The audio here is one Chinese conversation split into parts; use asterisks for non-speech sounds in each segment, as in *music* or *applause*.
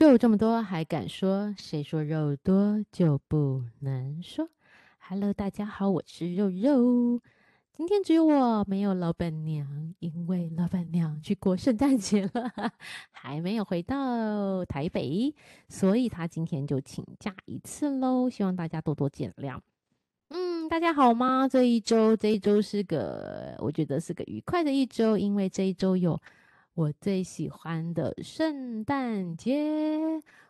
肉这么多还敢说？谁说肉多就不能说？Hello，大家好，我是肉肉。今天只有我没有老板娘，因为老板娘去过圣诞节了，*laughs* 还没有回到台北，所以她今天就请假一次喽。希望大家多多见谅。嗯，大家好吗？这一周，这一周是个我觉得是个愉快的一周，因为这一周有。我最喜欢的圣诞节，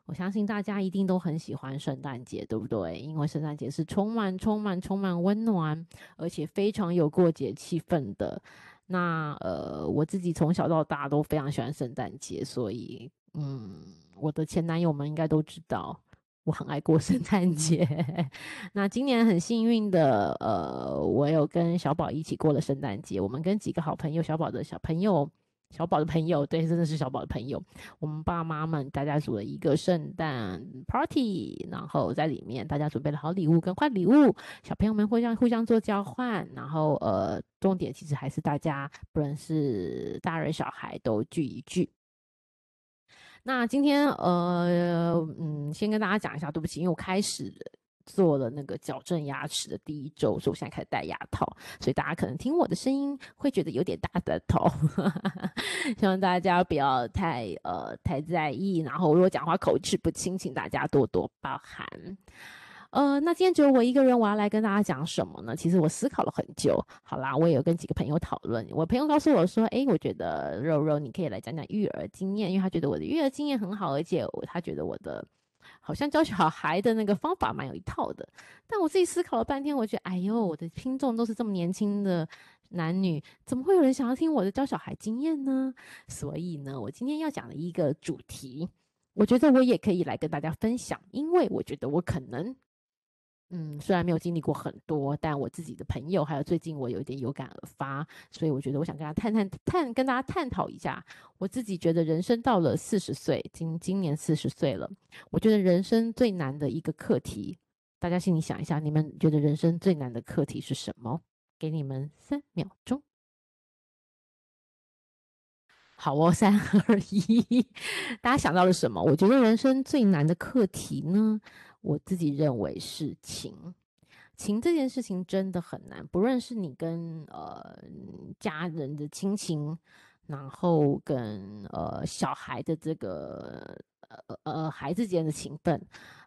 我相信大家一定都很喜欢圣诞节，对不对？因为圣诞节是充满、充满、充满温暖，而且非常有过节气氛的。那呃，我自己从小到大都非常喜欢圣诞节，所以嗯，我的前男友们应该都知道我很爱过圣诞节。*laughs* 那今年很幸运的，呃，我有跟小宝一起过了圣诞节，我们跟几个好朋友，小宝的小朋友。小宝的朋友，对，真的是小宝的朋友。我们爸妈们大家组了一个圣诞 party，然后在里面大家准备了好礼物跟坏礼物，小朋友们互相互相做交换，然后呃，重点其实还是大家不论是大人小孩都聚一聚。那今天呃嗯，先跟大家讲一下，对不起，因为我开始。做了那个矫正牙齿的第一周，所以我现在开始戴牙套，所以大家可能听我的声音会觉得有点大的头，*laughs* 希望大家不要太呃太在意。然后如果讲话口齿不清，请大家多多包涵。呃，那今天只有我一个人，我要来跟大家讲什么呢？其实我思考了很久。好啦，我也有跟几个朋友讨论，我朋友告诉我说，诶，我觉得肉肉你可以来讲讲育儿经验，因为他觉得我的育儿经验很好，而且他觉得我的。好像教小孩的那个方法蛮有一套的，但我自己思考了半天，我觉得，哎呦，我的听众都是这么年轻的男女，怎么会有人想要听我的教小孩经验呢？所以呢，我今天要讲的一个主题，我觉得我也可以来跟大家分享，因为我觉得我可能。嗯，虽然没有经历过很多，但我自己的朋友还有最近我有一点有感而发，所以我觉得我想跟大家探探探，跟大家探讨一下。我自己觉得人生到了四十岁，今今年四十岁了，我觉得人生最难的一个课题，大家心里想一下，你们觉得人生最难的课题是什么？给你们三秒钟。好哦，三二一，*laughs* 大家想到了什么？我觉得人生最难的课题呢？我自己认为是情，情这件事情真的很难。不论是你跟呃家人的亲情，然后跟呃小孩的这个呃呃孩子间的情分。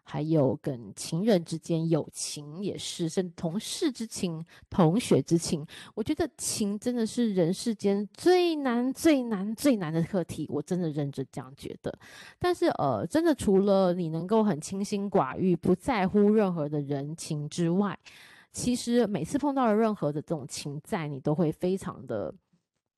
还有跟情人之间友情也是，甚至同事之情、同学之情，我觉得情真的是人世间最难、最难、最难的课题。我真的认真这样觉得。但是呃，真的除了你能够很清心寡欲、不在乎任何的人情之外，其实每次碰到了任何的这种情在，你都会非常的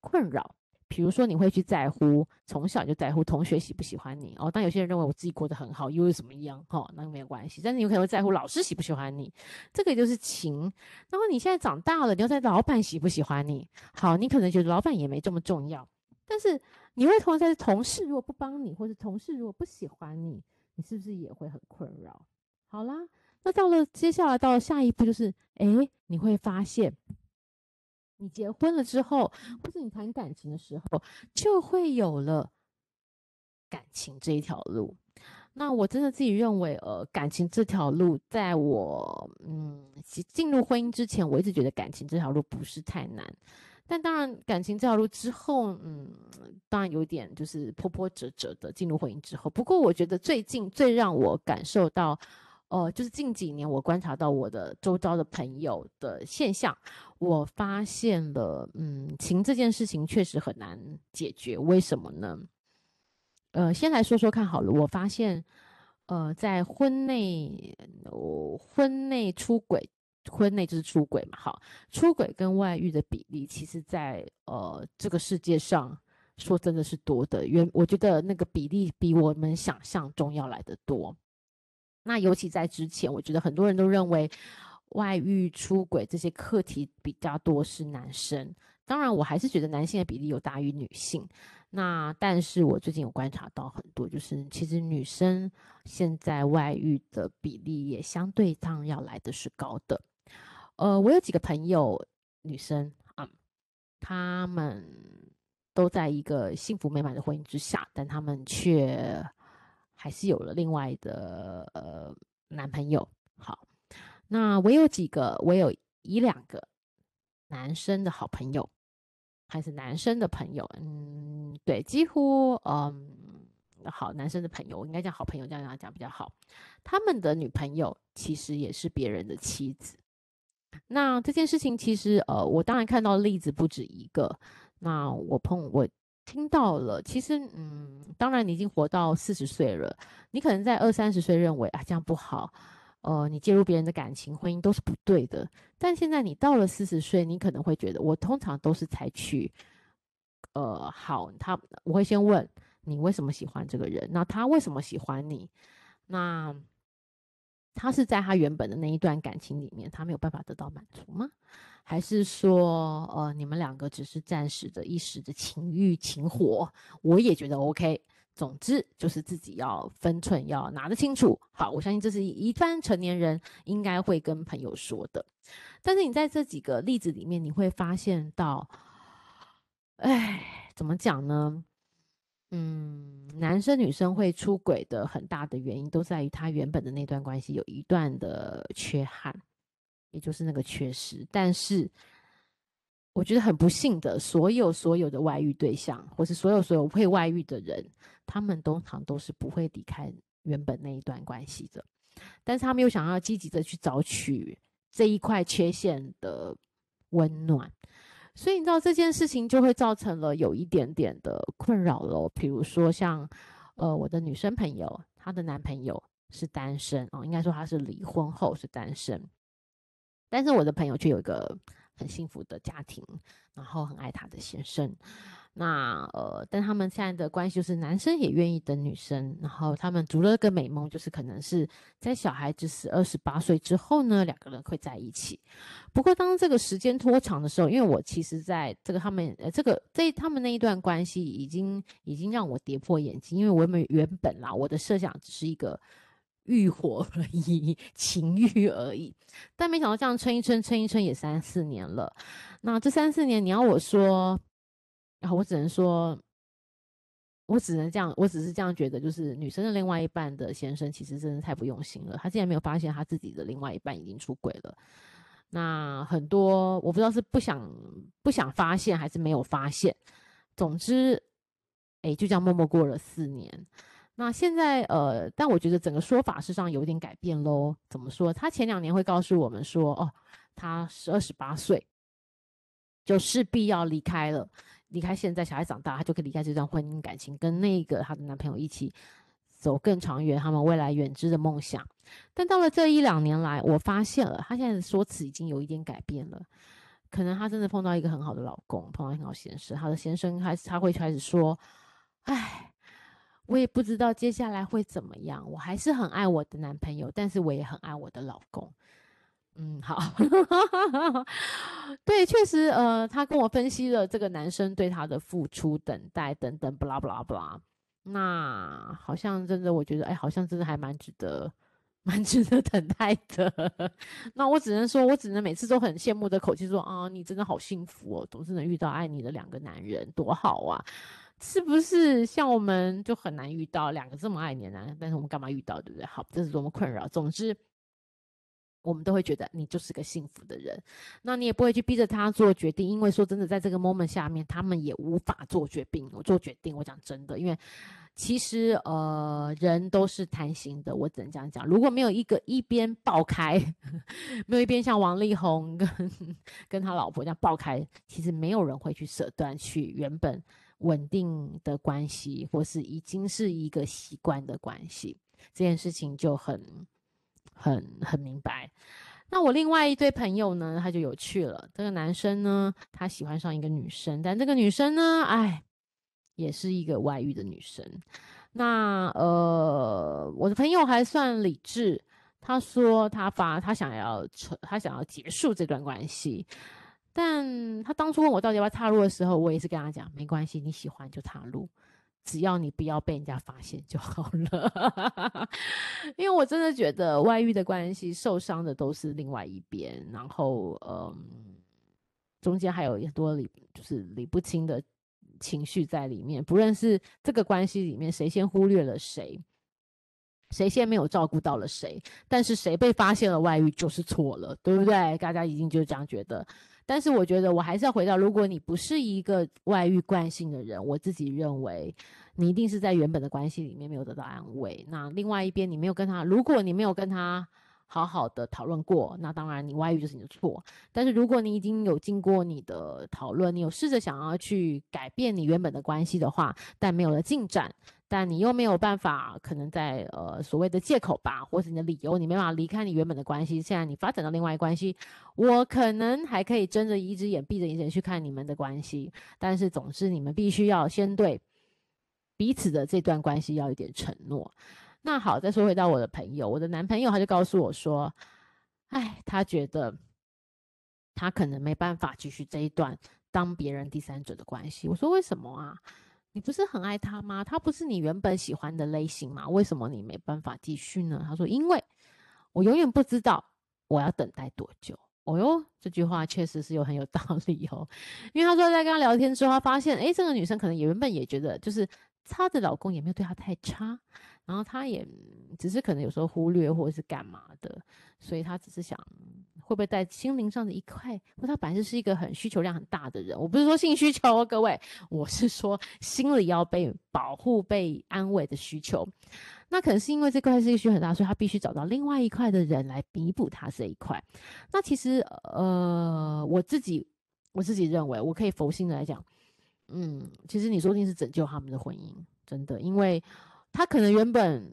困扰。比如说，你会去在乎，从小就在乎同学喜不喜欢你哦。但有些人认为我自己过得很好，又是怎么样？哈、哦，那没有关系。但是你有可能会在乎老师喜不喜欢你，这个也就是情。然后你现在长大了，你要在老板喜不喜欢你？好，你可能觉得老板也没这么重要。但是你会同在同事如果不帮你，或者同事如果不喜欢你，你是不是也会很困扰？好啦，那到了接下来到了下一步，就是诶，你会发现。你结婚了之后，或者你谈感情的时候，就会有了感情这一条路。那我真的自己认为，呃，感情这条路，在我嗯进入婚姻之前，我一直觉得感情这条路不是太难。但当然，感情这条路之后，嗯，当然有点就是波波折折的进入婚姻之后。不过，我觉得最近最让我感受到。哦、呃，就是近几年我观察到我的周遭的朋友的现象，我发现了，嗯，情这件事情确实很难解决。为什么呢？呃，先来说说看好了。我发现，呃，在婚内，呃、婚内出轨，婚内就是出轨嘛，好，出轨跟外遇的比例，其实在呃这个世界上说真的是多的，原我觉得那个比例比我们想象中要来的多。那尤其在之前，我觉得很多人都认为外遇、出轨这些课题比较多是男生。当然，我还是觉得男性的比例有大于女性。那但是我最近有观察到很多，就是其实女生现在外遇的比例也相对上要来的是高的。呃，我有几个朋友女生啊，她们都在一个幸福美满的婚姻之下，但她们却。还是有了另外的呃男朋友。好，那我有几个，我有一两个男生的好朋友，还是男生的朋友，嗯，对，几乎嗯。好，男生的朋友，我应该讲好朋友，这样讲比较好。他们的女朋友其实也是别人的妻子。那这件事情其实，呃，我当然看到例子不止一个。那我碰我听到了，其实，嗯，当然你已经活到四十岁了，你可能在二三十岁认为啊这样不好，呃，你介入别人的感情、婚姻都是不对的。但现在你到了四十岁，你可能会觉得，我通常都是采取，呃，好，他我会先问。你为什么喜欢这个人？那他为什么喜欢你？那他是在他原本的那一段感情里面，他没有办法得到满足吗？还是说，呃，你们两个只是暂时的一时的情欲情火？我也觉得 OK。总之就是自己要分寸，要拿得清楚。好，我相信这是一般成年人应该会跟朋友说的。但是你在这几个例子里面，你会发现到，哎，怎么讲呢？嗯，男生女生会出轨的很大的原因，都在于他原本的那段关系有一段的缺憾，也就是那个缺失。但是，我觉得很不幸的，所有所有的外遇对象，或是所有所有会外遇的人，他们通常都是不会离开原本那一段关系的。但是他们又想要积极的去找取这一块缺陷的温暖。所以你知道这件事情就会造成了有一点点的困扰喽。比如说像，呃，我的女生朋友，她的男朋友是单身哦，应该说他是离婚后是单身，但是我的朋友却有一个很幸福的家庭，然后很爱他的先生。那呃，但他们现在的关系就是男生也愿意等女生，然后他们筑了个美梦，就是可能是在小孩子十二十八岁之后呢，两个人会在一起。不过当这个时间拖长的时候，因为我其实在这个他们呃这个在他们那一段关系已经已经让我跌破眼镜，因为我们原本啦，我的设想只是一个欲火而已，*laughs* 情欲而已，但没想到这样撑一撑，撑一撑也三四年了。那这三四年，你要我说。然后我只能说，我只能这样，我只是这样觉得，就是女生的另外一半的先生其实真的太不用心了。他竟然没有发现他自己的另外一半已经出轨了。那很多我不知道是不想不想发现，还是没有发现。总之，哎，就这样默默过了四年。那现在呃，但我觉得整个说法事实上有点改变喽。怎么说？他前两年会告诉我们说，哦，他是二十八岁，就势必要离开了。离开现在，小孩长大，他就可以离开这段婚姻感情，跟那个她的男朋友一起走更长远，他们未来远之的梦想。但到了这一两年来，我发现了她现在的说辞已经有一点改变了。可能她真的碰到一个很好的老公，碰到很好先生，她的先生开始他会开始说：“哎，我也不知道接下来会怎么样，我还是很爱我的男朋友，但是我也很爱我的老公。”嗯，好，*laughs* 对，确实，呃，他跟我分析了这个男生对他的付出、等待等等，不啦不啦不啦，那好像真的，我觉得，哎，好像真的还蛮值得，蛮值得等待的。*laughs* 那我只能说，我只能每次都很羡慕的口气说，啊，你真的好幸福哦，总是能遇到爱你的两个男人，多好啊，是不是？像我们就很难遇到两个这么爱你的男人，但是我们干嘛遇到，对不对？好，这是多么困扰。总之。我们都会觉得你就是个幸福的人，那你也不会去逼着他做决定，因为说真的，在这个 moment 下面，他们也无法做决定。我做决定，我讲真的，因为其实呃，人都是贪心的，我只能这样讲。如果没有一个一边爆开，*laughs* 没有一边像王力宏跟跟他老婆这样爆开，其实没有人会去舍断去原本稳定的关系，或是已经是一个习惯的关系，这件事情就很。很很明白，那我另外一对朋友呢，他就有趣了。这个男生呢，他喜欢上一个女生，但这个女生呢，哎，也是一个外遇的女生。那呃，我的朋友还算理智，他说他发他想要他想要结束这段关系，但他当初问我到底要不要踏入的时候，我也是跟他讲，没关系，你喜欢就踏入。只要你不要被人家发现就好了，*laughs* 因为我真的觉得外遇的关系受伤的都是另外一边，然后嗯，中间还有很多理就是理不清的情绪在里面，不论是这个关系里面谁先忽略了谁，谁先没有照顾到了谁，但是谁被发现了外遇就是错了，对不对？大家已经就这样觉得。但是我觉得我还是要回到，如果你不是一个外遇惯性的人，我自己认为你一定是在原本的关系里面没有得到安慰。那另外一边你没有跟他，如果你没有跟他好好的讨论过，那当然你外遇就是你的错。但是如果你已经有经过你的讨论，你有试着想要去改变你原本的关系的话，但没有了进展。但你又没有办法，可能在呃所谓的借口吧，或是你的理由，你没办法离开你原本的关系。现在你发展到另外一关系，我可能还可以睁着一只眼闭着一只眼去看你们的关系。但是总之，你们必须要先对彼此的这段关系要一点承诺。那好，再说回到我的朋友，我的男朋友他就告诉我说，哎，他觉得他可能没办法继续这一段当别人第三者的关系。我说为什么啊？你不是很爱他吗？他不是你原本喜欢的类型吗？为什么你没办法继续呢？他说：“因为我永远不知道我要等待多久。”哦哟，这句话确实是有很有道理哦。因为他说在跟他聊天之后，他发现，诶，这个女生可能也原本也觉得，就是她的老公也没有对她太差。然后她也只是可能有时候忽略或者是干嘛的，所以她只是想会不会在心灵上的一块。或他本身是一个很需求量很大的人，我不是说性需求哦，各位，我是说心里要被保护、被安慰的需求。那可能是因为这块是一个需求很大，所以她必须找到另外一块的人来弥补她这一块。那其实呃，我自己我自己认为，我可以佛心的来讲，嗯，其实你说定是拯救他们的婚姻，真的，因为。他可能原本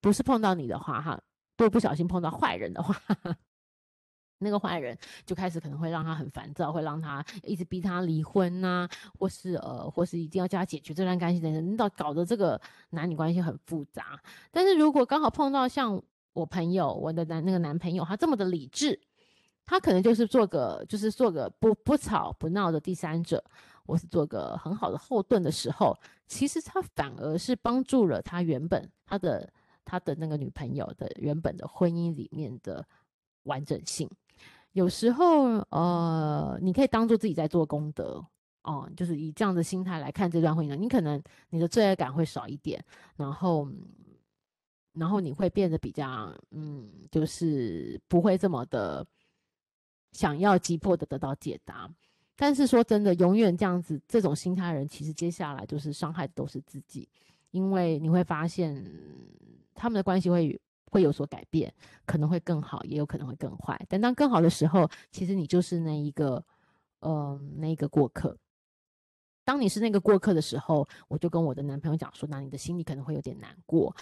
不是碰到你的话，哈，都不小心碰到坏人的话，*laughs* 那个坏人就开始可能会让他很烦躁，会让他一直逼他离婚呐、啊，或是呃，或是一定要叫他解决这段关系等等，你到搞得这个男女关系很复杂。但是如果刚好碰到像我朋友，我的男那个男朋友，他这么的理智，他可能就是做个就是做个不不吵不闹的第三者。我是做个很好的后盾的时候，其实他反而是帮助了他原本他的他的那个女朋友的原本的婚姻里面的完整性。有时候，呃，你可以当做自己在做功德哦，就是以这样的心态来看这段婚姻，你可能你的罪恶感会少一点，然后，然后你会变得比较，嗯，就是不会这么的想要急迫的得到解答。但是说真的，永远这样子这种心态的人，其实接下来就是伤害的都是自己，因为你会发现他们的关系会会有所改变，可能会更好，也有可能会更坏。但当更好的时候，其实你就是那一个，嗯、那一个过客。当你是那个过客的时候，我就跟我的男朋友讲说，那你的心里可能会有点难过。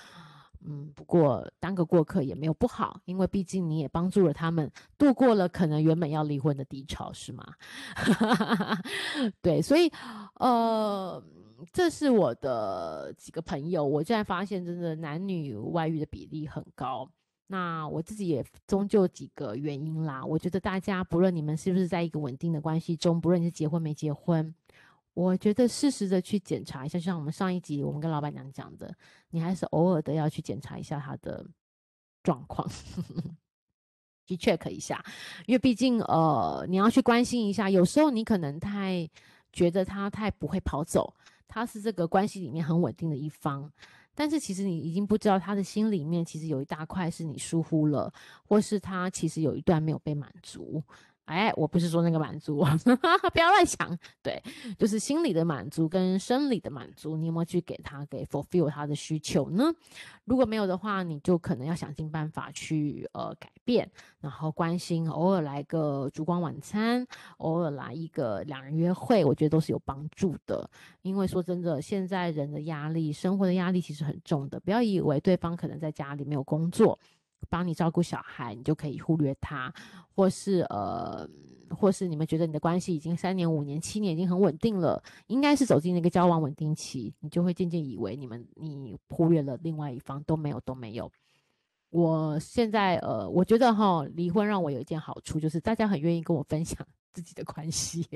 嗯，不过当个过客也没有不好，因为毕竟你也帮助了他们度过了可能原本要离婚的低潮，是吗？*laughs* 对，所以呃，这是我的几个朋友，我现在发现真的男女外遇的比例很高。那我自己也终究几个原因啦，我觉得大家不论你们是不是在一个稳定的关系中，不论你是结婚没结婚。我觉得适时的去检查一下，就像我们上一集我们跟老板娘讲的，你还是偶尔的要去检查一下他的状况，去 check 一下，因为毕竟呃你要去关心一下，有时候你可能太觉得他太不会跑走，他是这个关系里面很稳定的一方，但是其实你已经不知道他的心里面其实有一大块是你疏忽了，或是他其实有一段没有被满足。哎，我不是说那个满足，*laughs* 不要乱想。对，就是心理的满足跟生理的满足，你有没有去给他给 fulfill 他的需求呢？如果没有的话，你就可能要想尽办法去呃改变，然后关心，偶尔来个烛光晚餐，偶尔来一个两人约会，我觉得都是有帮助的。因为说真的，现在人的压力，生活的压力其实很重的，不要以为对方可能在家里没有工作。帮你照顾小孩，你就可以忽略他，或是呃，或是你们觉得你的关系已经三年、五年、七年已经很稳定了，应该是走进那个交往稳定期，你就会渐渐以为你们你忽略了另外一方都没有都没有。我现在呃，我觉得哈，离婚让我有一件好处，就是大家很愿意跟我分享自己的关系。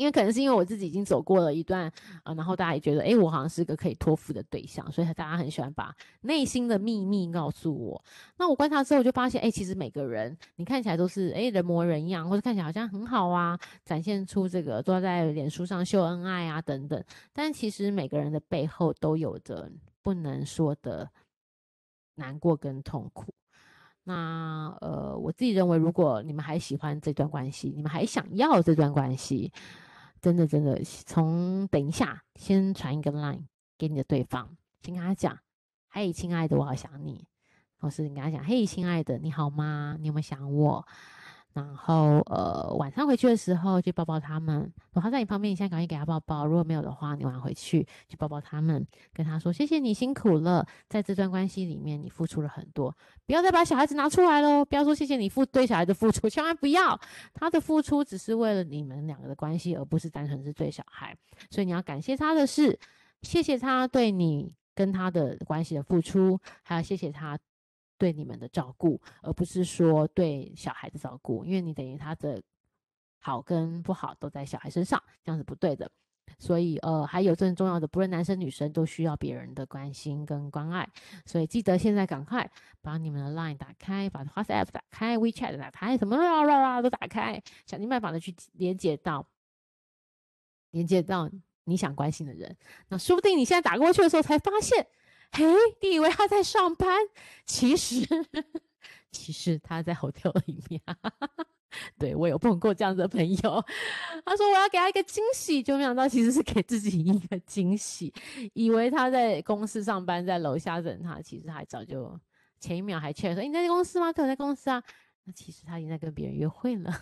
因为可能是因为我自己已经走过了一段啊，然后大家也觉得，诶，我好像是个可以托付的对象，所以大家很喜欢把内心的秘密告诉我。那我观察之后，我就发现，诶，其实每个人你看起来都是诶人模人样，或者看起来好像很好啊，展现出这个都在脸书上秀恩爱啊等等，但其实每个人的背后都有着不能说的难过跟痛苦。那呃，我自己认为，如果你们还喜欢这段关系，你们还想要这段关系，真的真的，从等一下先传一个 line 给你的对方，先跟他讲：“嘿，亲爱的，我好想你。”或是你跟他讲：“嘿，亲爱的，你好吗？你有没有想我？”然后，呃，晚上回去的时候就抱抱他们。然后他在你旁边，你现在赶紧给他抱抱。如果没有的话，你晚上回去就抱抱他们，跟他说：“谢谢你辛苦了，在这段关系里面你付出了很多。不要再把小孩子拿出来喽！不要说谢谢你付对小孩的付出，千万不要。他的付出只是为了你们两个的关系，而不是单纯是对小孩。所以你要感谢他的是，谢谢他对你跟他的关系的付出，还要谢谢他。”对你们的照顾，而不是说对小孩的照顾，因为你等于他的好跟不好都在小孩身上，这样是不对的。所以，呃，还有最重要的，不论男生女生都需要别人的关心跟关爱。所以，记得现在赶快把你们的 Line 打开，把 WhatsApp 打开，WeChat 打开，什么啦啦啦都打开，想尽办法的去连接到连接到你想关心的人。那说不定你现在打过去的时候才发现。嘿，你以为他在上班？其实，*laughs* 其实他在 hotel 里面。*laughs* 对，我有碰过这样的朋友，他说我要给他一个惊喜，就没想到其实是给自己一个惊喜。以为他在公司上班，在楼下等他，其实他早就前一秒还劝说：“你在公司吗？可我在公司啊。”那其实他已经在跟别人约会了。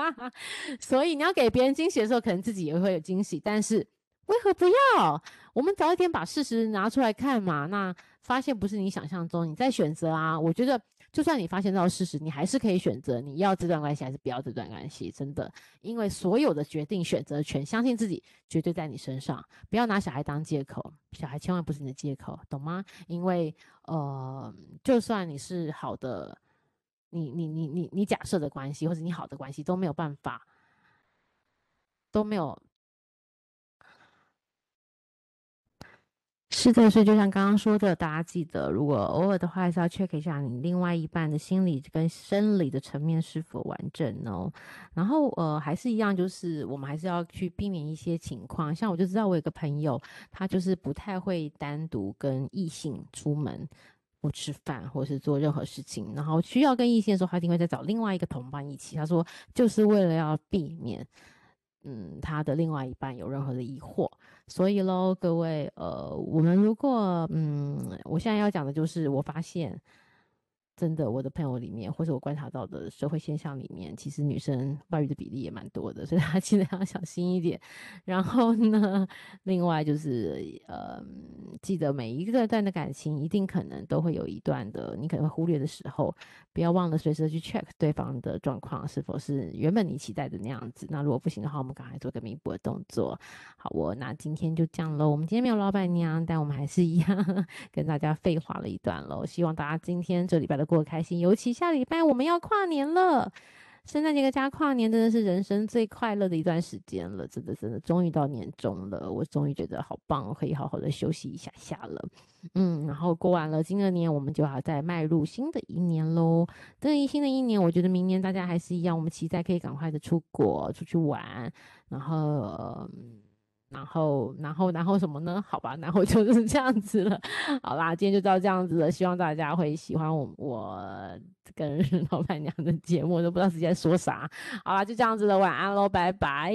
*laughs* 所以你要给别人惊喜的时候，可能自己也会有惊喜，但是。为何不要？我们早一点把事实拿出来看嘛。那发现不是你想象中，你再选择啊。我觉得，就算你发现到事实，你还是可以选择你要这段关系还是不要这段关系。真的，因为所有的决定选择权，相信自己绝对在你身上。不要拿小孩当借口，小孩千万不是你的借口，懂吗？因为呃，就算你是好的，你你你你你假设的关系或者你好的关系都没有办法，都没有。是的，所以就像刚刚说的，大家记得，如果偶尔的话，还是要 check 一下你另外一半的心理跟生理的层面是否完整哦。然后，呃，还是一样，就是我们还是要去避免一些情况。像我就知道，我有个朋友，他就是不太会单独跟异性出门，不吃饭或是做任何事情，然后需要跟异性的时候，他一定会再找另外一个同伴一起。他说，就是为了要避免。嗯，他的另外一半有任何的疑惑，所以喽，各位，呃，我们如果，嗯，我现在要讲的就是，我发现。真的，我的朋友里面，或者我观察到的社会现象里面，其实女生外遇的比例也蛮多的，所以大家记得要小心一点。然后呢，另外就是，呃，记得每一个段的感情，一定可能都会有一段的你可能会忽略的时候，不要忘了随时去 check 对方的状况是否是原本你期待的那样子。那如果不行的话，我们赶快做个弥补的动作。好，我那今天就这样喽。我们今天没有老板娘，但我们还是一样 *laughs* 跟大家废话了一段喽。希望大家今天这礼拜的。过开心，尤其下礼拜我们要跨年了，圣诞节加跨年真的是人生最快乐的一段时间了，真的真的，终于到年终了，我终于觉得好棒，可以好好的休息一下下了，嗯，然后过完了今个年，我们就要再迈入新的一年喽。这一新的一年，我觉得明年大家还是一样，我们期待可以赶快的出国出去玩，然后。然后，然后，然后什么呢？好吧，然后就是这样子了。好啦，今天就到这样子了。希望大家会喜欢我我跟 *laughs* 老板娘的节目，都不知道自己在说啥。好啦，就这样子了，晚安喽，拜拜。